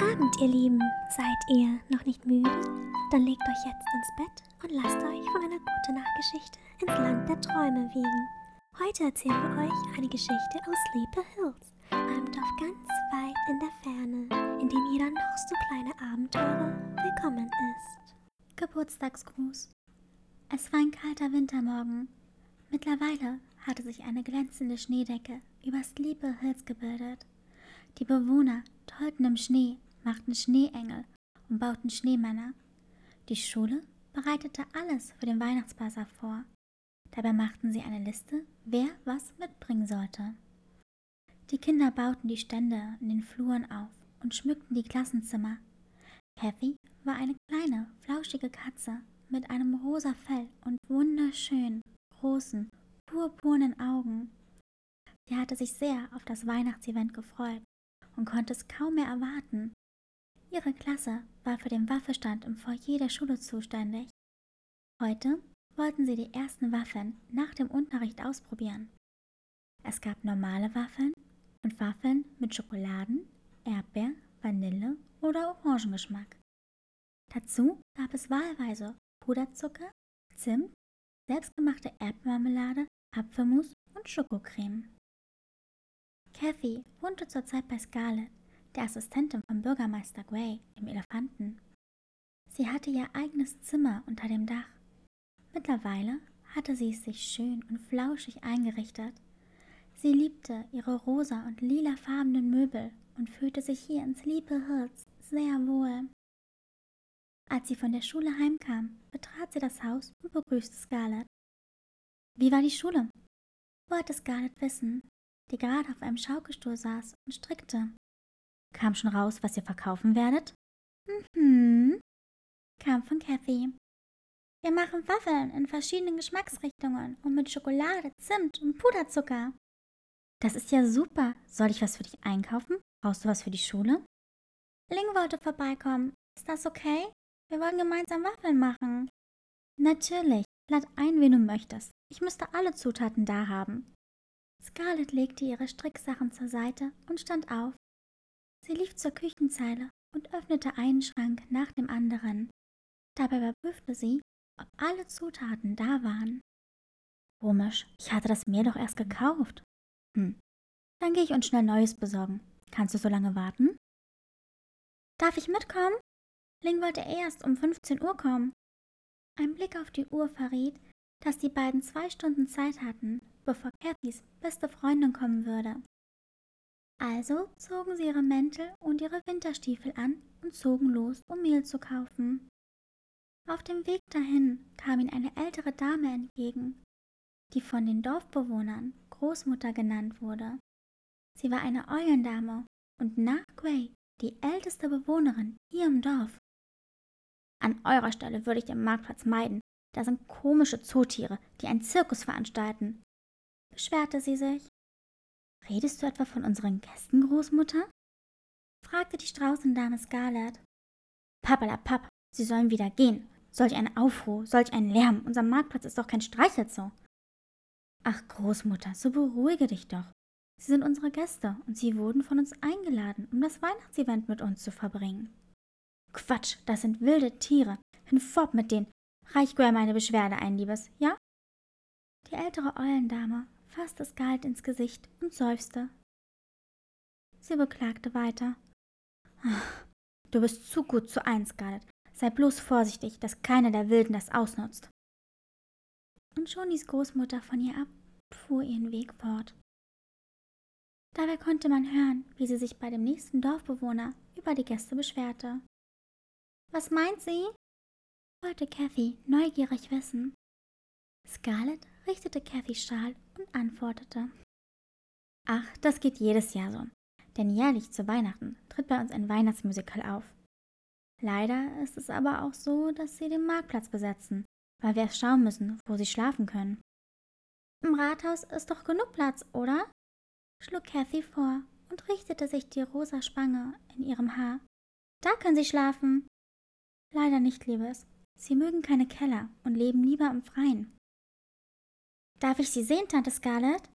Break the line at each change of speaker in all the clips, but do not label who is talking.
Abend, ihr Lieben. Seid ihr noch nicht müde? Dann legt euch jetzt ins Bett und lasst euch von einer guten Nachtgeschichte ins Land der Träume wiegen. Heute erzählen wir euch eine Geschichte aus Sleepy Hills, einem Dorf ganz weit in der Ferne, in dem jeder noch so kleine Abenteurer willkommen ist.
Geburtstagsgruß. Es war ein kalter Wintermorgen. Mittlerweile hatte sich eine glänzende Schneedecke über Sleepy Hills gebildet. Die Bewohner tollten im Schnee, machten Schneeengel und bauten Schneemänner. Die Schule bereitete alles für den Weihnachtsbazar vor. Dabei machten sie eine Liste, wer was mitbringen sollte. Die Kinder bauten die Stände in den Fluren auf und schmückten die Klassenzimmer. Kathy war eine kleine, flauschige Katze mit einem rosa Fell und wunderschönen, großen, purpurnen Augen. Sie hatte sich sehr auf das Weihnachtsevent gefreut und konnte es kaum mehr erwarten. Ihre Klasse war für den Waffestand im Foyer der Schule zuständig. Heute wollten sie die ersten Waffeln nach dem Unterricht ausprobieren. Es gab normale Waffeln und Waffeln mit Schokoladen, Erdbeer, Vanille oder Orangengeschmack. Dazu gab es wahlweise Puderzucker, Zimt, selbstgemachte Erdbeermarmelade, Apfelmus und Schokocreme. Kathy wohnte zurzeit bei Scarlett, der Assistentin von Bürgermeister Gray, dem Elefanten. Sie hatte ihr eigenes Zimmer unter dem Dach. Mittlerweile hatte sie es sich schön und flauschig eingerichtet. Sie liebte ihre rosa und lilafarbenen Möbel und fühlte sich hier in Sleepy Hills sehr wohl. Als sie von der Schule heimkam, betrat sie das Haus und begrüßte Scarlett. Wie war die Schule? wollte Scarlett wissen, die gerade auf einem Schaukelstuhl saß und strickte. Kam schon raus, was ihr verkaufen werdet? Mhm, kam von Kathy. Wir machen Waffeln in verschiedenen Geschmacksrichtungen und mit Schokolade, Zimt und Puderzucker. Das ist ja super. Soll ich was für dich einkaufen? Brauchst du was für die Schule? Ling wollte vorbeikommen. Ist das okay? Wir wollen gemeinsam Waffeln machen. Natürlich. Lad ein, wen du möchtest. Ich müsste alle Zutaten da haben. Scarlett legte ihre Stricksachen zur Seite und stand auf. Sie lief zur Küchenzeile und öffnete einen Schrank nach dem anderen. Dabei überprüfte sie, ob alle Zutaten da waren. Komisch, ich hatte das Mehl doch erst gekauft. Hm, dann gehe ich uns schnell Neues besorgen. Kannst du so lange warten? Darf ich mitkommen? Ling wollte erst um 15 Uhr kommen. Ein Blick auf die Uhr verriet, dass die beiden zwei Stunden Zeit hatten, bevor Cathys beste Freundin kommen würde. Also zogen sie ihre Mäntel und ihre Winterstiefel an und zogen los, um Mehl zu kaufen. Auf dem Weg dahin kam ihnen eine ältere Dame entgegen, die von den Dorfbewohnern Großmutter genannt wurde. Sie war eine Eulendame und nach Gray die älteste Bewohnerin hier im Dorf. An eurer Stelle würde ich den Marktplatz meiden. Da sind komische Zootiere, die einen Zirkus veranstalten, beschwerte sie sich. Redest du etwa von unseren Gästen, Großmutter? fragte die Straußendame Scarlett. Pappalapapp, sie sollen wieder gehen. Solch ein Aufruhr, solch ein Lärm. Unser Marktplatz ist doch kein Streichelzoo. Ach, Großmutter, so beruhige dich doch. Sie sind unsere Gäste und sie wurden von uns eingeladen, um das Weihnachtsevent mit uns zu verbringen. Quatsch, das sind wilde Tiere. Hinfort mit denen. Reich Gray meine Beschwerde ein, Liebes, ja? Die ältere Eulendame fasste Scarlett ins Gesicht und seufzte. Sie beklagte weiter. Ach, du bist zu gut zu eins, Scarlett. Sei bloß vorsichtig, dass keiner der Wilden das ausnutzt. Und schon ließ Großmutter von ihr ab und fuhr ihren Weg fort. Dabei konnte man hören, wie sie sich bei dem nächsten Dorfbewohner über die Gäste beschwerte. Was meint sie? wollte Kathy neugierig wissen. Scarlett richtete Kathy Schal und antwortete. Ach, das geht jedes Jahr so. Denn jährlich zu Weihnachten tritt bei uns ein Weihnachtsmusical auf. Leider ist es aber auch so, dass sie den Marktplatz besetzen, weil wir erst schauen müssen, wo sie schlafen können. Im Rathaus ist doch genug Platz, oder? schlug Kathy vor und richtete sich die rosa Spange in ihrem Haar. Da können Sie schlafen. Leider nicht, Liebes. Sie mögen keine Keller und leben lieber im Freien. Darf ich Sie sehen, Tante Scarlett?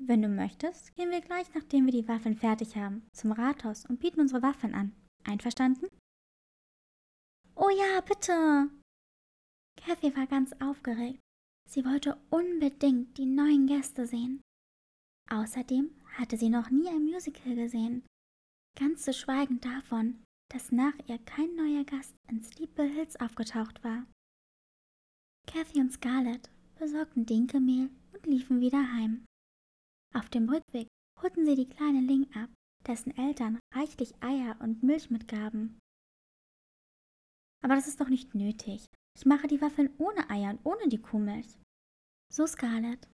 Wenn du möchtest, gehen wir gleich, nachdem wir die Waffeln fertig haben, zum Rathaus und bieten unsere Waffeln an, Einverstanden? Oh ja, bitte! Kathy war ganz aufgeregt. Sie wollte unbedingt die neuen Gäste sehen. Außerdem hatte sie noch nie ein Musical gesehen, ganz zu schweigen davon, dass nach ihr kein neuer Gast in Steeple Hills aufgetaucht war. Kathy und Scarlett besorgten Dinkelmehl und liefen wieder heim. Auf dem Rückweg holten sie die kleine Ling ab, dessen Eltern reichlich Eier und Milch mitgaben. Aber das ist doch nicht nötig. Ich mache die Waffeln ohne Eier und ohne die Kuhmilch. So Scarlett.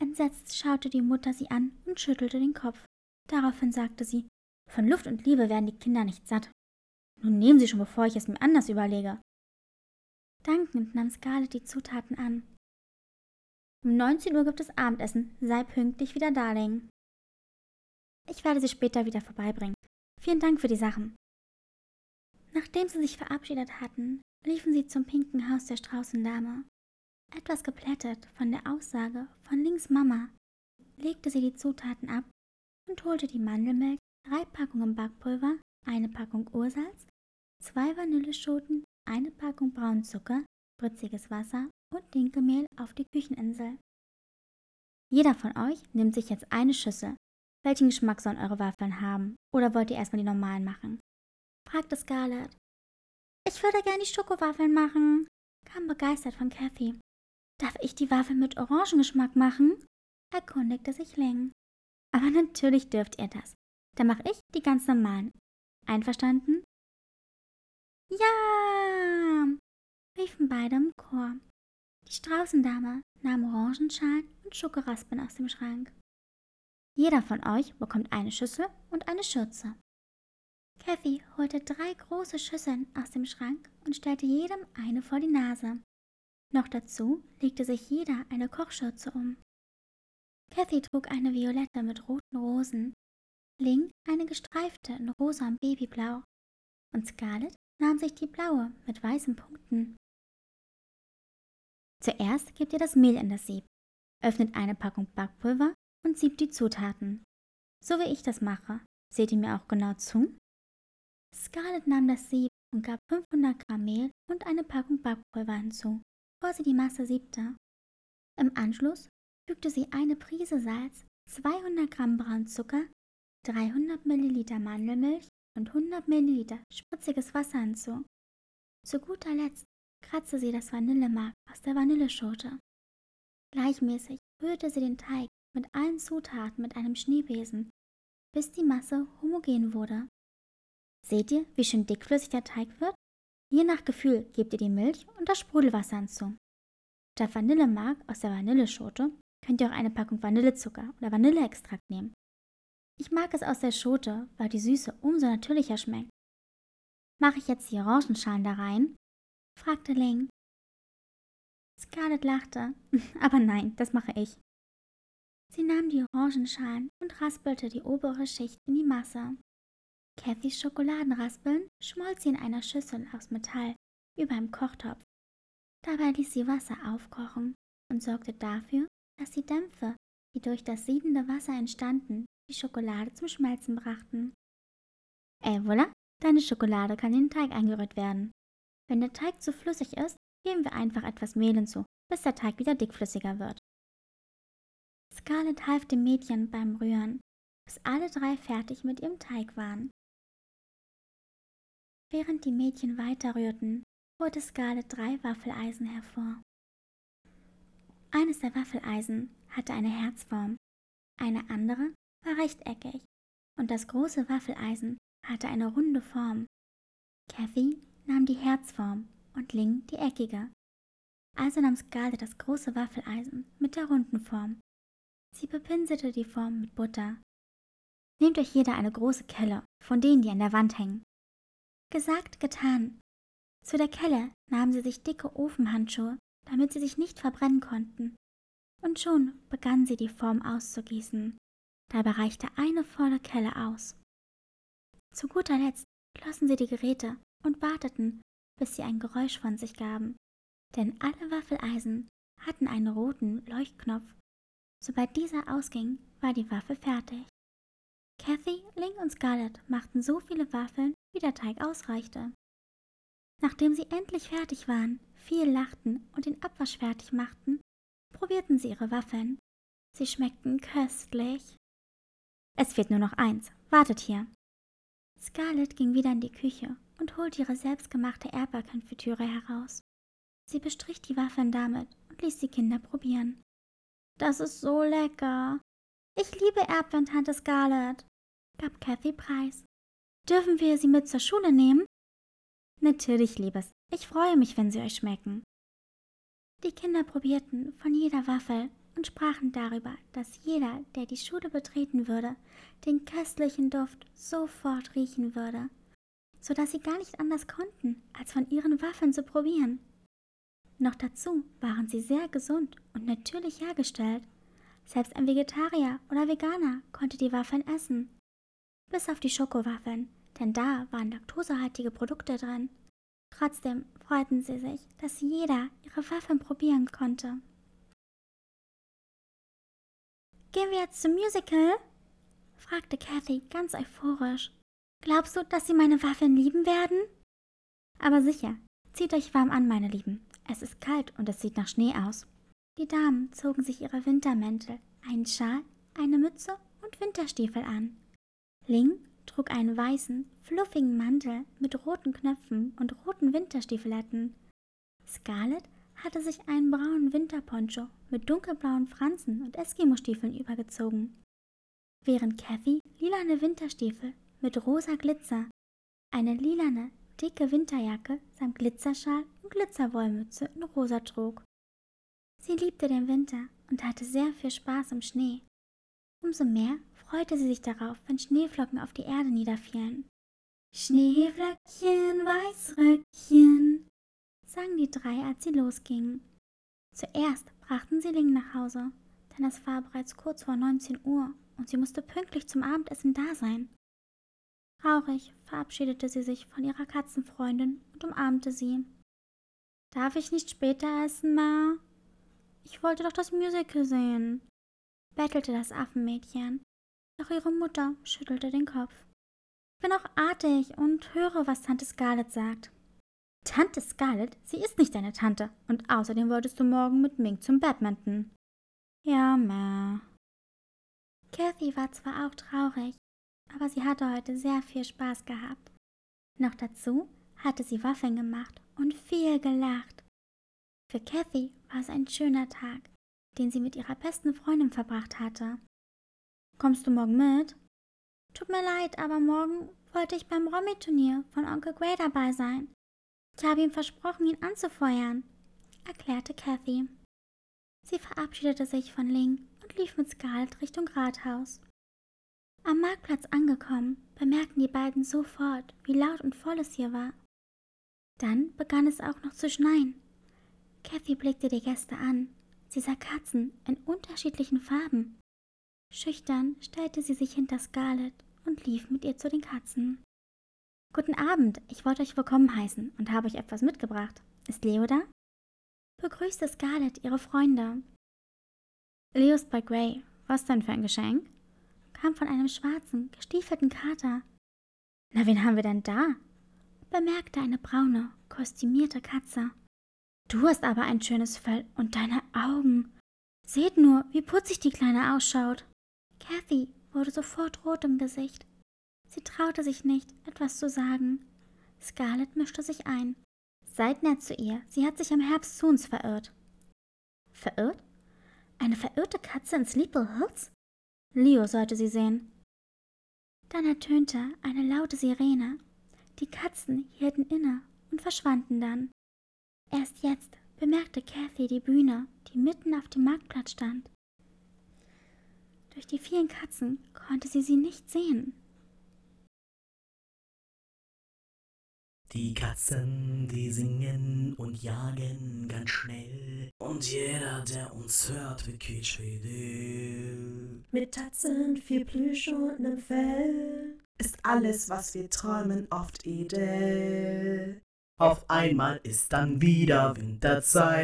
Entsetzt schaute die Mutter sie an und schüttelte den Kopf. Daraufhin sagte sie, von Luft und Liebe werden die Kinder nicht satt. Nun nehmen Sie schon, bevor ich es mir anders überlege. Dankend nahm Scarlett die Zutaten an. Um 19 Uhr gibt es Abendessen. Sei pünktlich wieder Darling. Ich werde sie später wieder vorbeibringen. Vielen Dank für die Sachen. Nachdem sie sich verabschiedet hatten, liefen sie zum pinken Haus der Straußendame. Etwas geplättet von der Aussage von Links Mama, legte sie die Zutaten ab und holte die Mandelmilch, drei Packungen Backpulver, eine Packung Ursalz, zwei Vanilleschoten, eine Packung Braunzucker, spritziges Wasser und Dinkelmehl auf die Kücheninsel. Jeder von euch nimmt sich jetzt eine Schüssel. Welchen Geschmack sollen eure Waffeln haben? Oder wollt ihr erstmal die normalen machen? fragte Scarlett. Ich würde gern die Schokowaffeln machen, kam begeistert von Kathy. Darf ich die Waffeln mit Orangengeschmack machen? erkundigte sich Ling. Aber natürlich dürft ihr das. Dann mache ich die ganz normalen. Einverstanden? Ja! riefen beide im Chor. Die Straußendame nahm Orangenschalen und Schokoraspen aus dem Schrank. Jeder von euch bekommt eine Schüssel und eine Schürze. Kathy holte drei große Schüsseln aus dem Schrank und stellte jedem eine vor die Nase. Noch dazu legte sich jeder eine Kochschürze um. Kathy trug eine violette mit roten Rosen, Ling eine gestreifte in rosa und babyblau und Scarlett nahm sich die blaue mit weißen Punkten. Zuerst gebt ihr das Mehl in das Sieb, öffnet eine Packung Backpulver und siebt die Zutaten. So wie ich das mache. Seht ihr mir auch genau zu? Scarlett nahm das Sieb und gab 500 Gramm Mehl und eine Packung Backpulver hinzu bevor sie die Masse siebte. Im Anschluss fügte sie eine Prise Salz, 200 Gramm Braunzucker, 300 Milliliter Mandelmilch und 100 Milliliter spritziges Wasser hinzu. Zu guter Letzt kratzte sie das Vanillemark aus der Vanilleschote. Gleichmäßig rührte sie den Teig mit allen Zutaten mit einem Schneebesen, bis die Masse homogen wurde. Seht ihr, wie schön dickflüssig der Teig wird? Je nach Gefühl gebt ihr die Milch und das Sprudelwasser hinzu. Statt Vanillemark aus der Vanilleschote könnt ihr auch eine Packung Vanillezucker oder Vanilleextrakt nehmen. Ich mag es aus der Schote, weil die Süße umso natürlicher schmeckt. Mache ich jetzt die Orangenschalen da rein? Fragte Ling. Scarlett lachte. Aber nein, das mache ich. Sie nahm die Orangenschalen und raspelte die obere Schicht in die Masse. Cathys Schokoladenraspeln schmolz sie in einer Schüssel aus Metall über einem Kochtopf. Dabei ließ sie Wasser aufkochen und sorgte dafür, dass die Dämpfe, die durch das siedende Wasser entstanden, die Schokolade zum Schmelzen brachten. Äh, voilà, deine Schokolade kann in den Teig eingerührt werden. Wenn der Teig zu flüssig ist, geben wir einfach etwas Mehl hinzu, bis der Teig wieder dickflüssiger wird. Scarlett half dem Mädchen beim Rühren, bis alle drei fertig mit ihrem Teig waren. Während die Mädchen weiterrührten, holte Scarlett drei Waffeleisen hervor. Eines der Waffeleisen hatte eine Herzform, eine andere war rechteckig und das große Waffeleisen hatte eine runde Form. Kathy nahm die Herzform und Ling die eckige. Also nahm Scarlett das große Waffeleisen mit der runden Form. Sie bepinselte die Form mit Butter. Nehmt euch jeder eine große Kelle, von denen, die an der Wand hängen, Gesagt, getan. Zu der Kelle nahmen sie sich dicke Ofenhandschuhe, damit sie sich nicht verbrennen konnten. Und schon begannen sie die Form auszugießen. Dabei reichte eine volle Kelle aus. Zu guter Letzt schlossen sie die Geräte und warteten, bis sie ein Geräusch von sich gaben. Denn alle Waffeleisen hatten einen roten Leuchtknopf. Sobald dieser ausging, war die Waffe fertig. Kathy, Link und Scarlett machten so viele Waffeln, wie der Teig ausreichte. Nachdem sie endlich fertig waren, viel lachten und den Abwasch fertig machten, probierten sie ihre Waffeln. Sie schmeckten köstlich. Es fehlt nur noch eins. Wartet hier. Scarlett ging wieder in die Küche und holte ihre selbstgemachte Erdbeerkonfitüre heraus. Sie bestrich die Waffeln damit und ließ die Kinder probieren. Das ist so lecker. Ich liebe Erdbeeren, Tante Scarlett, gab Kathy preis. Dürfen wir sie mit zur Schule nehmen? Natürlich, Liebes. Ich freue mich, wenn sie euch schmecken. Die Kinder probierten von jeder Waffel und sprachen darüber, dass jeder, der die Schule betreten würde, den köstlichen Duft sofort riechen würde, so dass sie gar nicht anders konnten, als von ihren Waffeln zu probieren. Noch dazu waren sie sehr gesund und natürlich hergestellt. Selbst ein Vegetarier oder Veganer konnte die Waffeln essen. Bis auf die Schokowaffeln, denn da waren laktosehaltige Produkte drin. Trotzdem freuten sie sich, dass jeder ihre Waffeln probieren konnte. Gehen wir jetzt zum Musical? fragte Kathy ganz euphorisch. Glaubst du, dass sie meine Waffeln lieben werden? Aber sicher, zieht euch warm an, meine Lieben. Es ist kalt und es sieht nach Schnee aus. Die Damen zogen sich ihre Wintermäntel, einen Schal, eine Mütze und Winterstiefel an. Ling trug einen weißen, fluffigen Mantel mit roten Knöpfen und roten Winterstiefeletten. Scarlett hatte sich einen braunen Winterponcho mit dunkelblauen Fransen und Eskimo-Stiefeln übergezogen, während Kathy lilane Winterstiefel mit rosa Glitzer, eine lilane, dicke Winterjacke samt Glitzerschal und Glitzerwollmütze in rosa trug. Sie liebte den Winter und hatte sehr viel Spaß im Schnee. Umso mehr freute sie sich darauf, wenn Schneeflocken auf die Erde niederfielen. Schneeflöckchen, Weißröckchen, sangen die drei, als sie losgingen. Zuerst brachten sie Ling nach Hause, denn es war bereits kurz vor 19 Uhr und sie musste pünktlich zum Abendessen da sein. Traurig verabschiedete sie sich von ihrer Katzenfreundin und umarmte sie. Darf ich nicht später essen, Ma? Ich wollte doch das Musical sehen, bettelte das Affenmädchen. Doch ihre Mutter schüttelte den Kopf. Ich bin auch artig und höre, was Tante Scarlett sagt. Tante Scarlett, sie ist nicht deine Tante. Und außerdem wolltest du morgen mit Mink zum Badminton. Ja, Ma. Kathy war zwar auch traurig, aber sie hatte heute sehr viel Spaß gehabt. Noch dazu hatte sie Waffeln gemacht und viel gelacht. Für Kathy war es ein schöner Tag, den sie mit ihrer besten Freundin verbracht hatte. Kommst du morgen mit? Tut mir leid, aber morgen wollte ich beim Romy-Turnier von Onkel Gray dabei sein. Ich habe ihm versprochen, ihn anzufeuern, erklärte Kathy. Sie verabschiedete sich von Ling und lief mit Scarlett Richtung Rathaus. Am Marktplatz angekommen, bemerkten die beiden sofort, wie laut und voll es hier war. Dann begann es auch noch zu schneien. Kathy blickte die Gäste an. Sie sah Katzen in unterschiedlichen Farben. Schüchtern stellte sie sich hinter Scarlett und lief mit ihr zu den Katzen. Guten Abend, ich wollte euch willkommen heißen und habe euch etwas mitgebracht. Ist Leo da? Begrüßte Scarlett ihre Freunde. Leo ist bei Gray. Was denn für ein Geschenk? Kam von einem schwarzen, gestiefelten Kater. Na, wen haben wir denn da? bemerkte eine braune, kostümierte Katze. Du hast aber ein schönes Fell und deine Augen. Seht nur, wie putzig die Kleine ausschaut. Kathy wurde sofort rot im Gesicht. Sie traute sich nicht, etwas zu sagen. Scarlett mischte sich ein. Seid nett zu ihr, sie hat sich im Herbst zu uns verirrt. Verirrt? Eine verirrte Katze in Sleeple Hills? Leo sollte sie sehen. Dann ertönte eine laute Sirene. Die Katzen hielten inne und verschwanden dann. Erst jetzt bemerkte Kathy die Bühne, die mitten auf dem Marktplatz stand. Durch die vielen Katzen konnte sie sie nicht sehen.
Die Katzen, die singen und jagen ganz schnell. Und jeder, der uns hört, wird quietschfidel.
Mit Tatzen, viel Plüsch und nem Fell ist alles, was wir träumen, oft edel.
Auf einmal ist dann wieder Winterzeit.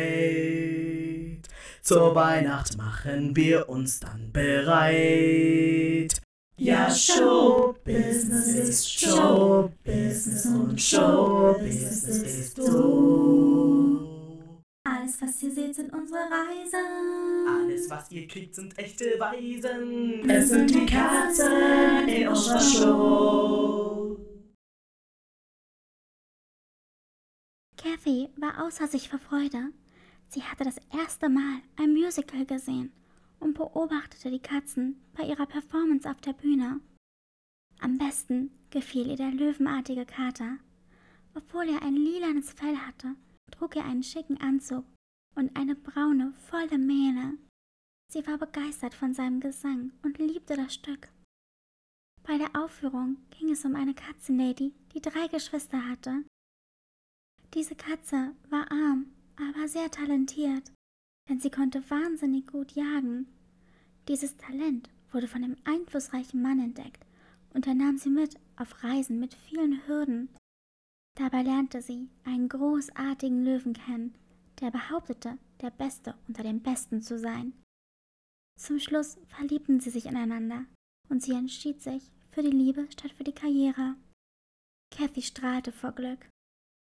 Zur Weihnacht machen wir uns dann bereit. Ja, Showbusiness ist Showbusiness und Showbusiness ist du.
Alles, was ihr seht, sind unsere Reisen.
Alles, was ihr kriegt, sind echte Weisen.
Es sind die Katzen in unserer Show.
Kathy war außer sich vor Freude. Sie hatte das erste Mal ein Musical gesehen und beobachtete die Katzen bei ihrer Performance auf der Bühne. Am besten gefiel ihr der löwenartige Kater. Obwohl er ein lilanes Fell hatte, trug er einen schicken Anzug und eine braune, volle Mähne. Sie war begeistert von seinem Gesang und liebte das Stück. Bei der Aufführung ging es um eine Katzenlady, die drei Geschwister hatte. Diese Katze war arm, aber sehr talentiert denn sie konnte wahnsinnig gut jagen. Dieses Talent wurde von einem einflussreichen Mann entdeckt und er nahm sie mit auf Reisen mit vielen Hürden. Dabei lernte sie einen großartigen Löwen kennen, der behauptete, der Beste unter den Besten zu sein. Zum Schluss verliebten sie sich ineinander und sie entschied sich für die Liebe statt für die Karriere. Kathy strahlte vor Glück.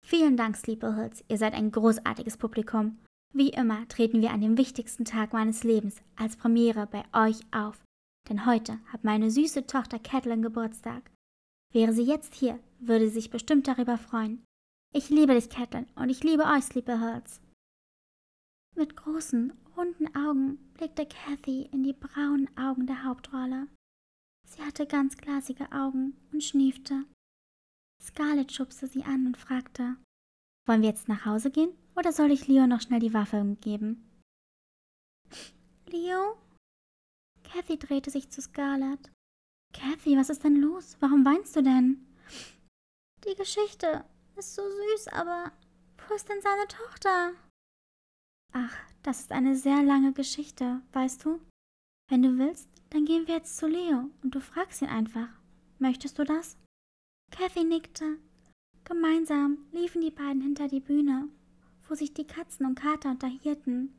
Vielen Dank, Sleepyhoods, ihr seid ein großartiges Publikum wie immer treten wir an dem wichtigsten Tag meines Lebens als Premiere bei euch auf, denn heute hat meine süße Tochter Catelyn Geburtstag. Wäre sie jetzt hier, würde sie sich bestimmt darüber freuen. Ich liebe dich, Catelyn, und ich liebe euch, Sleepyhurts. Mit großen, runden Augen blickte Kathy in die braunen Augen der Hauptrolle. Sie hatte ganz glasige Augen und schniefte. Scarlett schubste sie an und fragte, wollen wir jetzt nach Hause gehen oder soll ich Leo noch schnell die Waffe geben? Leo? Kathy drehte sich zu Scarlett. Kathy, was ist denn los? Warum weinst du denn? Die Geschichte ist so süß, aber wo ist denn seine Tochter? Ach, das ist eine sehr lange Geschichte, weißt du? Wenn du willst, dann gehen wir jetzt zu Leo und du fragst ihn einfach. Möchtest du das? Kathy nickte. Gemeinsam liefen die beiden hinter die Bühne, wo sich die Katzen und Kater unterhielten.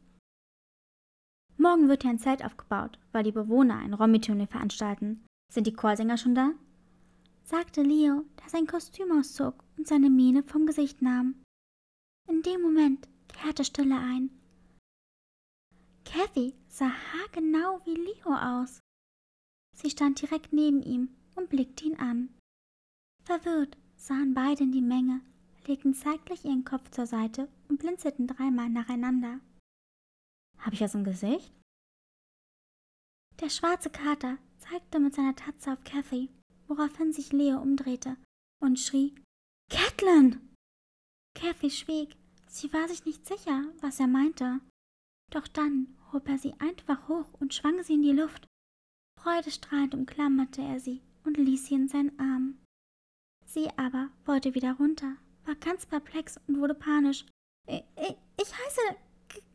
Morgen wird hier ein Zelt aufgebaut, weil die Bewohner ein Rommi-Turnier veranstalten. Sind die Chorsänger schon da? sagte Leo, der sein Kostüm auszog und seine Miene vom Gesicht nahm. In dem Moment kehrte Stille ein. Kathy sah haargenau wie Leo aus. Sie stand direkt neben ihm und blickte ihn an. Verwirrt sahen beide in die Menge, legten zeitgleich ihren Kopf zur Seite und blinzelten dreimal nacheinander. Hab ich was im Gesicht? Der schwarze Kater zeigte mit seiner Tatze auf Kathy, woraufhin sich Leo umdrehte und schrie: Catelyn! Kathy schwieg. Sie war sich nicht sicher, was er meinte. Doch dann hob er sie einfach hoch und schwang sie in die Luft. Freudestrahlend umklammerte er sie und ließ sie in seinen Arm. Sie aber wollte wieder runter, war ganz perplex und wurde panisch. Ich, ich, heiße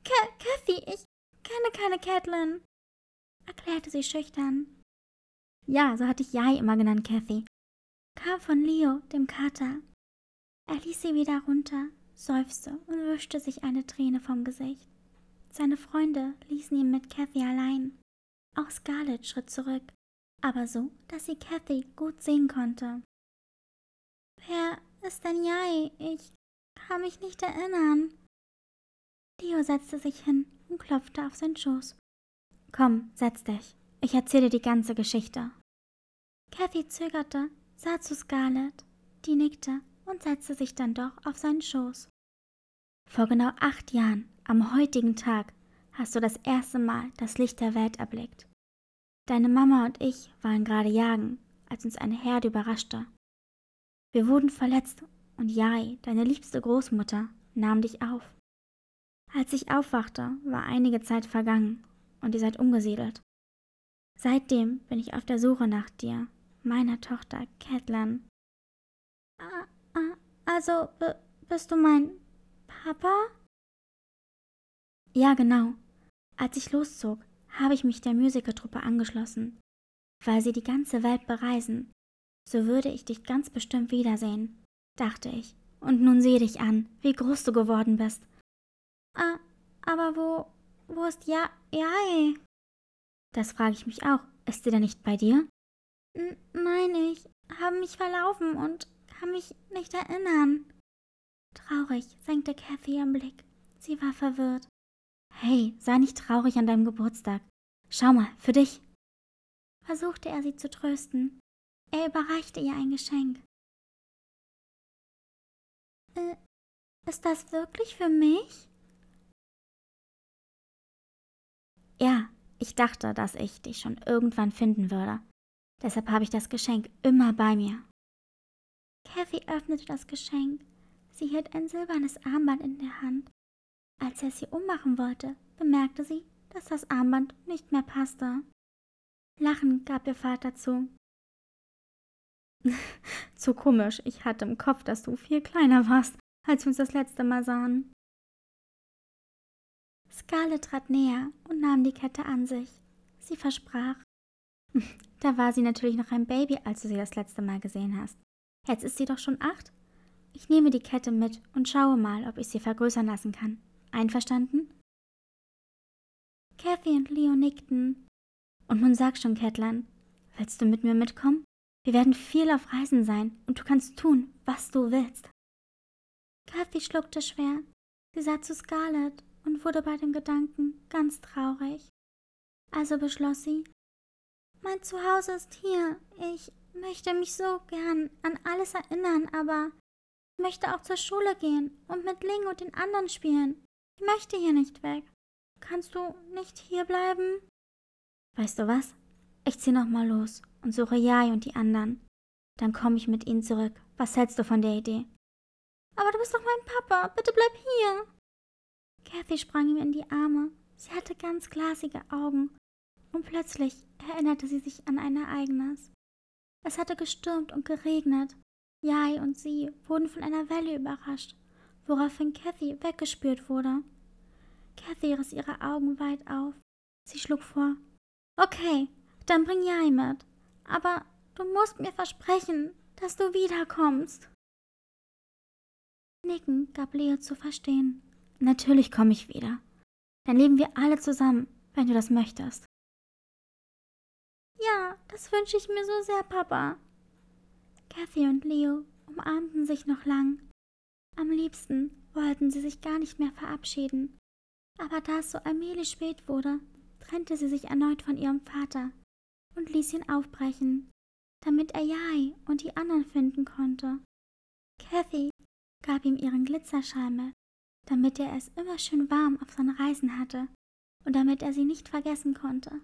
Kathy, ich kenne keine Catelyn, erklärte sie schüchtern. Ja, so hatte ich Jai immer genannt, Kathy. Kam von Leo, dem Kater. Er ließ sie wieder runter, seufzte und wischte sich eine Träne vom Gesicht. Seine Freunde ließen ihn mit Kathy allein. Auch Scarlett schritt zurück, aber so, dass sie Kathy gut sehen konnte. Wer ist denn Jai? Ich kann mich nicht erinnern. Leo setzte sich hin und klopfte auf seinen Schoß. Komm, setz dich. Ich erzähle die ganze Geschichte. Kathy zögerte, sah zu Scarlett, die nickte und setzte sich dann doch auf seinen Schoß. Vor genau acht Jahren, am heutigen Tag, hast du das erste Mal das Licht der Welt erblickt. Deine Mama und ich waren gerade jagen, als uns eine Herde überraschte. Wir wurden verletzt und Jai, deine liebste Großmutter, nahm dich auf. Als ich aufwachte, war einige Zeit vergangen und ihr seid umgesiedelt. Seitdem bin ich auf der Suche nach dir, meiner Tochter Catelyn. Ah, ah, also bist du mein Papa? Ja, genau. Als ich loszog, habe ich mich der Musikertruppe angeschlossen, weil sie die ganze Welt bereisen so würde ich dich ganz bestimmt wiedersehen, dachte ich. Und nun sehe dich an, wie groß du geworden bist. Ah, aber wo, wo ist ja, Jai? Das frage ich mich auch. Ist sie denn nicht bei dir? N nein, ich habe mich verlaufen und kann mich nicht erinnern. Traurig senkte Kathy ihren Blick. Sie war verwirrt. Hey, sei nicht traurig an deinem Geburtstag. Schau mal, für dich. Versuchte er sie zu trösten. Er überreichte ihr ein Geschenk. Äh, ist das wirklich für mich? Ja, ich dachte, dass ich dich schon irgendwann finden würde. Deshalb habe ich das Geschenk immer bei mir. Kathy öffnete das Geschenk. Sie hielt ein silbernes Armband in der Hand. Als er sie ummachen wollte, bemerkte sie, dass das Armband nicht mehr passte. Lachend gab ihr Vater zu. zu komisch, ich hatte im Kopf, dass du viel kleiner warst, als wir uns das letzte Mal sahen. Scarlett trat näher und nahm die Kette an sich. Sie versprach. Da war sie natürlich noch ein Baby, als du sie das letzte Mal gesehen hast. Jetzt ist sie doch schon acht. Ich nehme die Kette mit und schaue mal, ob ich sie vergrößern lassen kann. Einverstanden? Kathy und Leo nickten. Und nun sag schon, Catelyn, willst du mit mir mitkommen? Wir werden viel auf Reisen sein und du kannst tun, was du willst. Kathy schluckte schwer. Sie sah zu Scarlett und wurde bei dem Gedanken ganz traurig. Also beschloss sie, mein Zuhause ist hier. Ich möchte mich so gern an alles erinnern, aber ich möchte auch zur Schule gehen und mit Ling und den anderen spielen. Ich möchte hier nicht weg. Kannst du nicht hier bleiben? Weißt du was? Ich zieh noch mal los und suche Jai und die anderen. Dann komme ich mit ihnen zurück. Was hältst du von der Idee? Aber du bist doch mein Papa. Bitte bleib hier. Kathy sprang ihm in die Arme. Sie hatte ganz glasige Augen. Und plötzlich erinnerte sie sich an ein Ereignis. Es hatte gestürmt und geregnet. Jai und sie wurden von einer Welle überrascht, woraufhin Kathy weggespürt wurde. Kathy riss ihre Augen weit auf. Sie schlug vor. Okay, dann bring Jai mit. Aber du musst mir versprechen, dass du wiederkommst. Nicken gab Leo zu verstehen. Natürlich komme ich wieder. Dann leben wir alle zusammen, wenn du das möchtest. Ja, das wünsche ich mir so sehr, Papa. Kathy und Leo umarmten sich noch lang. Am liebsten wollten sie sich gar nicht mehr verabschieden. Aber da es so allmählich spät wurde, trennte sie sich erneut von ihrem Vater und ließ ihn aufbrechen, damit er Jai und die anderen finden konnte. Kathy gab ihm ihren Glitzerschal mit, damit er es immer schön warm auf seinen Reisen hatte und damit er sie nicht vergessen konnte.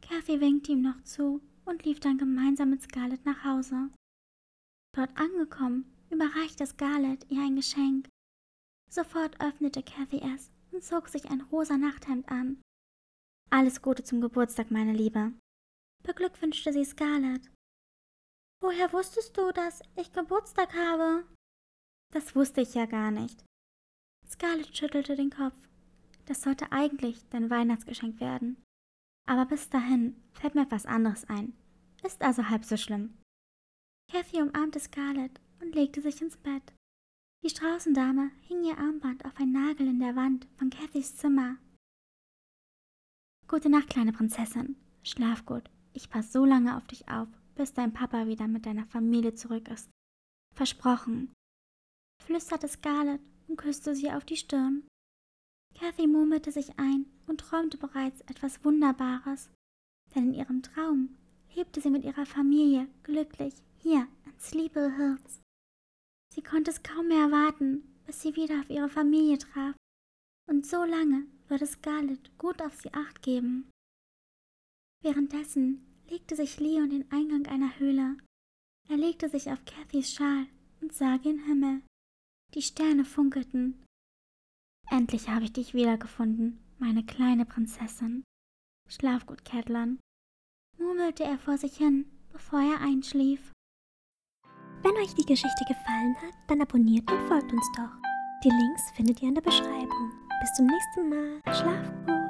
Kathy winkte ihm noch zu und lief dann gemeinsam mit Scarlett nach Hause. Dort angekommen, überreichte Scarlett ihr ein Geschenk. Sofort öffnete Kathy es und zog sich ein rosa Nachthemd an. Alles Gute zum Geburtstag, meine Liebe. Beglückwünschte sie Scarlett. Woher wusstest du, dass ich Geburtstag habe? Das wusste ich ja gar nicht. Scarlett schüttelte den Kopf. Das sollte eigentlich dein Weihnachtsgeschenk werden. Aber bis dahin fällt mir etwas anderes ein. Ist also halb so schlimm. Kathy umarmte Scarlett und legte sich ins Bett. Die Straußendame hing ihr Armband auf einen Nagel in der Wand von Cathys Zimmer. Gute Nacht, kleine Prinzessin. Schlaf gut. Ich passe so lange auf dich auf, bis dein Papa wieder mit deiner Familie zurück ist. Versprochen. Flüsterte Scarlett und küsste sie auf die Stirn. Kathy murmelte sich ein und träumte bereits etwas Wunderbares, denn in ihrem Traum lebte sie mit ihrer Familie glücklich hier in Sleepy Hills. Sie konnte es kaum mehr erwarten, bis sie wieder auf ihre Familie traf, und so lange würde Scarlett gut auf sie acht geben. Währenddessen legte sich Leo in den Eingang einer Höhle. Er legte sich auf Cathys Schal und sah gen Himmel. Die Sterne funkelten Endlich habe ich dich wiedergefunden, meine kleine Prinzessin. Schlaf gut, Catelyn, murmelte er vor sich hin, bevor er einschlief.
Wenn euch die Geschichte gefallen hat, dann abonniert und folgt uns doch. Die Links findet ihr in der Beschreibung. Bis zum nächsten Mal. Schlaf gut.